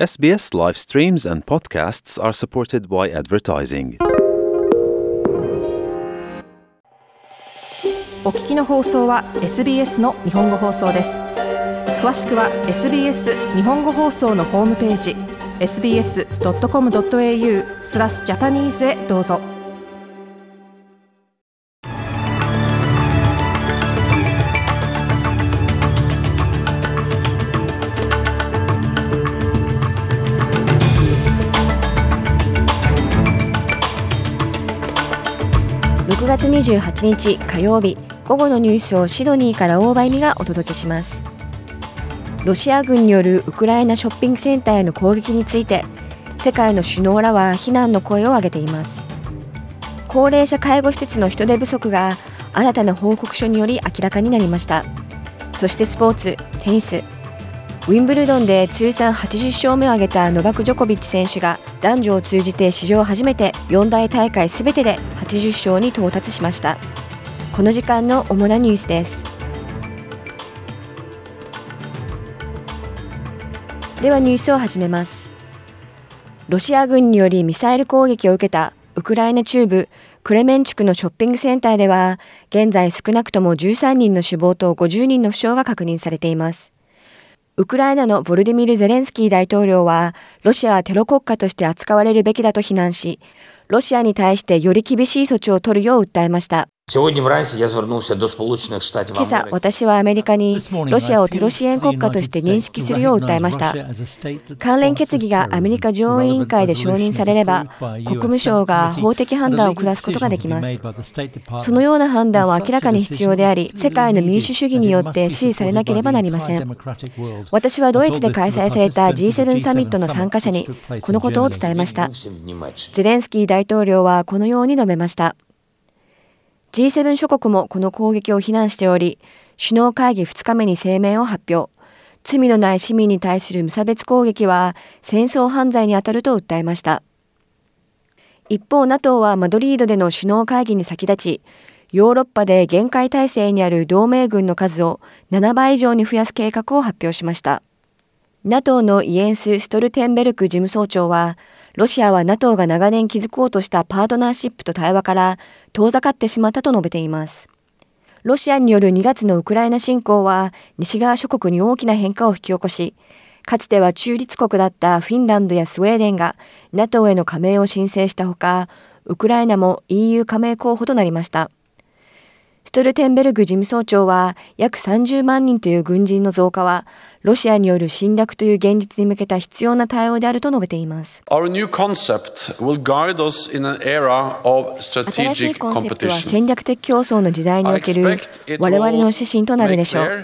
SBS live streams and podcasts are supported by advertising. お聞きの放送は SBS の日本語放送です詳しくは SBS 日本語放送のホームページ sbs.com.au スラスジャパニーズへどうぞ6月28日火曜日午後のニュースをシドニーから大場意味がお届けします。ロシア軍によるウクライナショッピングセンターへの攻撃について世界の首脳らは非難の声を上げています。高齢者介護施設の人手不足が新たな報告書により明らかになりました。そしてスポーツテニスウィンブルドンで通算80勝目を挙げたノバク・ジョコビッチ選手が男女を通じて史上初めて四大大会すべてで80勝に到達しました。この時間の主なニュースです。ではニュースを始めます。ロシア軍によりミサイル攻撃を受けたウクライナ中部クレメンチュクのショッピングセンターでは現在少なくとも13人の死亡と50人の負傷が確認されています。ウクライナのボルディミル・ゼレンスキー大統領は、ロシアはテロ国家として扱われるべきだと非難し、ロシアに対してより厳しい措置を取るよう訴えました。今朝、私はアメリカにロシアをテロ支援国家として認識するよう訴えました。関連決議がアメリカ上院委員会で承認されれば、国務省が法的判断を下すことができます。そのような判断は明らかに必要であり、世界の民主主義によって支持されなければなりません。私はドイツで開催された G7 サミットの参加者にこのことを伝えました。ゼレンスキー大統領はこのように述べました。G7 諸国もこの攻撃を非難しており、首脳会議2日目に声明を発表。罪のない市民に対する無差別攻撃は戦争犯罪にあたると訴えました。一方、NATO はマドリードでの首脳会議に先立ち、ヨーロッパで限界体制にある同盟軍の数を7倍以上に増やす計画を発表しました。NATO のイエンス・ストルテンベルク事務総長は、ロシアは NATO が長年築こうとしたパートナーシップと対話から遠ざかってしまったと述べています。ロシアによる2月のウクライナ侵攻は西側諸国に大きな変化を引き起こし、かつては中立国だったフィンランドやスウェーデンが NATO への加盟を申請したほか、ウクライナも EU 加盟候補となりました。ストルテンベルグ事務総長は約30万人という軍人の増加はロシアによる侵略という現実に向けた必要な対応であると述べています。新しいコンセプトは戦略的競争の時代における我々の指針となるでしょう。ロ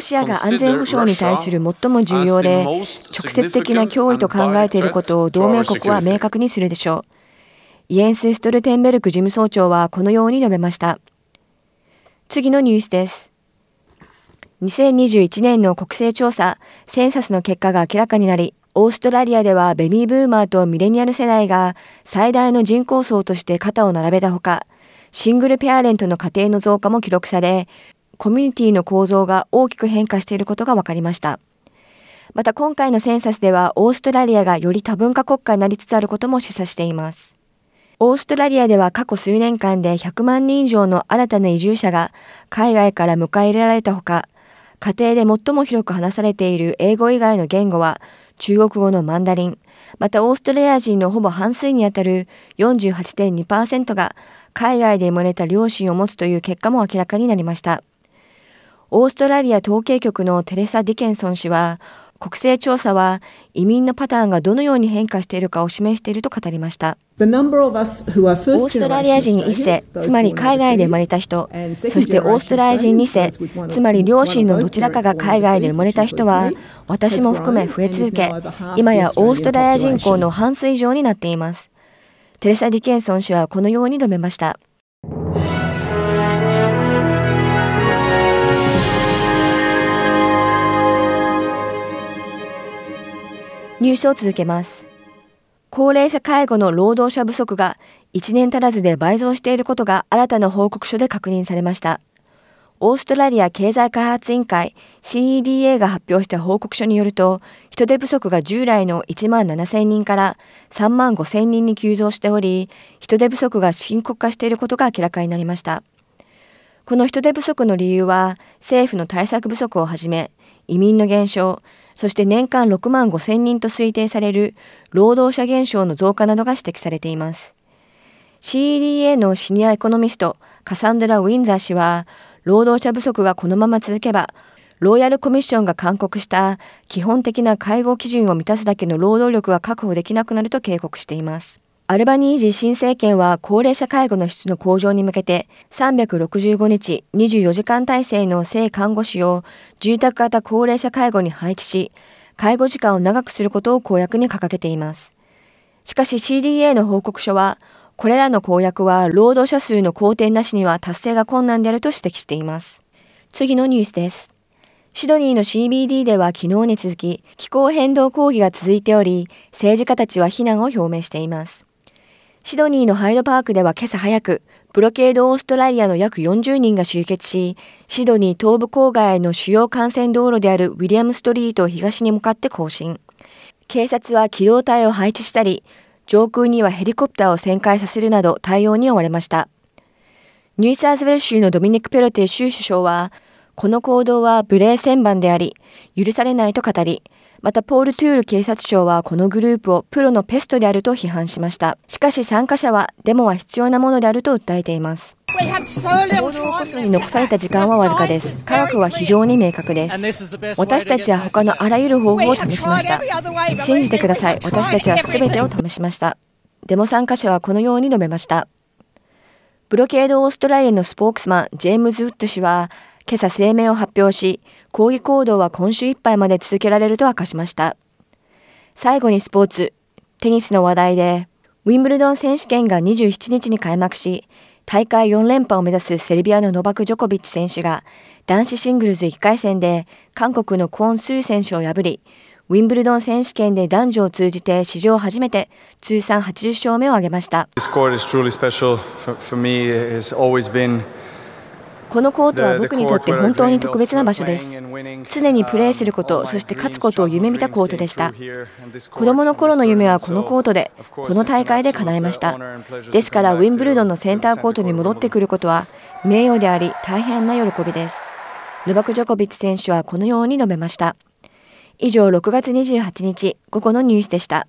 シアが安全保障に対する最も重要で直接的な脅威と考えていることを同盟国は明確にするでしょう。イエンス・ストルテンベルク事務総長はこのように述べました。次のニュースです。2021年の国勢調査、センサスの結果が明らかになり、オーストラリアではベビーブーマーとミレニアル世代が最大の人口層として肩を並べたほか、シングルペアレントの家庭の増加も記録され、コミュニティの構造が大きく変化していることが分かりました。また今回のセンサスではオーストラリアがより多文化国家になりつつあることも示唆しています。オーストラリアでは過去数年間で100万人以上の新たな移住者が海外から迎え入れられたほか、家庭で最も広く話されている英語以外の言語は中国語のマンダリン、またオーストラリア人のほぼ半数にあたる48.2%が海外で生まれた両親を持つという結果も明らかになりました。オーストラリア統計局のテレサ・ディケンソン氏は、国勢調査は移民のパターンがどのように変化しているかを示していると語りました。オーストラリア人1世、つまり海外で生まれた人、そしてオーストラリア人2世、つまり両親のどちらかが海外で生まれた人は、私も含め増え続け、今やオーストラリア人口の半数以上になっています。テレサ・ディケンソン氏はこのように述べました。ニュースを続けます。高齢者介護の労働者不足が1年足らずで倍増していることが新たな報告書で確認されました。オーストラリア経済開発委員会 CEDA が発表した報告書によると、人手不足が従来の1万7000人から3万5000人に急増しており、人手不足が深刻化していることが明らかになりました。この人手不足の理由は、政府の対策不足をはじめ、移民の減少、そして年間6万5000人と推定される労働者減少の増加などが指摘されています。CEDA のシニアエコノミストカサンドラ・ウィンザー氏は、労働者不足がこのまま続けば、ローヤルコミッションが勧告した基本的な介護基準を満たすだけの労働力が確保できなくなると警告しています。アルバニージー新政権は高齢者介護の質の向上に向けて365日24時間体制の性看護師を住宅型高齢者介護に配置し、介護時間を長くすることを公約に掲げています。しかし CDA の報告書は、これらの公約は労働者数の好転なしには達成が困難であると指摘しています。次のニュースです。シドニーの CBD では昨日に続き気候変動抗議が続いており、政治家たちは非難を表明しています。シドニーのハイドパークでは今朝早く、ブロケードオーストラリアの約40人が集結し、シドニー東部郊外の主要幹線道路であるウィリアムストリートを東に向かって行進。警察は機動隊を配置したり、上空にはヘリコプターを旋回させるなど対応に追われました。ニューサーズウェル州のドミニク・ペロテ州首相は、この行動は無礼千番であり、許されないと語り、またポール・トゥール警察庁はこのグループをプロのペストであると批判しました。しかし参加者はデモは必要なものであると訴えています。行動起こすのに残された時間はわずかです。科学は非常に明確です。私たちは他のあらゆる方法を試しました。信じてください。私たちは全てを試しました。デモ参加者はこのように述べました。ブロケードオーストラリアのスポークスマン、ジェームズ・ウッド氏は、今朝声明を発表し、抗議行動は今週いっぱいまで続けられると明かしました。最後にスポーツ、テニスの話題で、ウィンブルドン選手権が27日に開幕し、大会4連覇を目指すセルビアのノバク・ジョコビッチ選手が男子シングルズ1回戦で韓国のクォン・スー選手を破り、ウィンブルドン選手権で男女を通じて史上初めて通算80勝目を挙げました。このコートは僕にとって本当に特別な場所です。常にプレーすること、そして勝つことを夢見たコートでした。子供の頃の夢はこのコートで、この大会で叶えました。ですから、ウィンブルドンのセンターコートに戻ってくることは名誉であり、大変な喜びです。ノバク・ジョコビッチ選手はこのように述べました。以上、6月28日午後のニュースでした。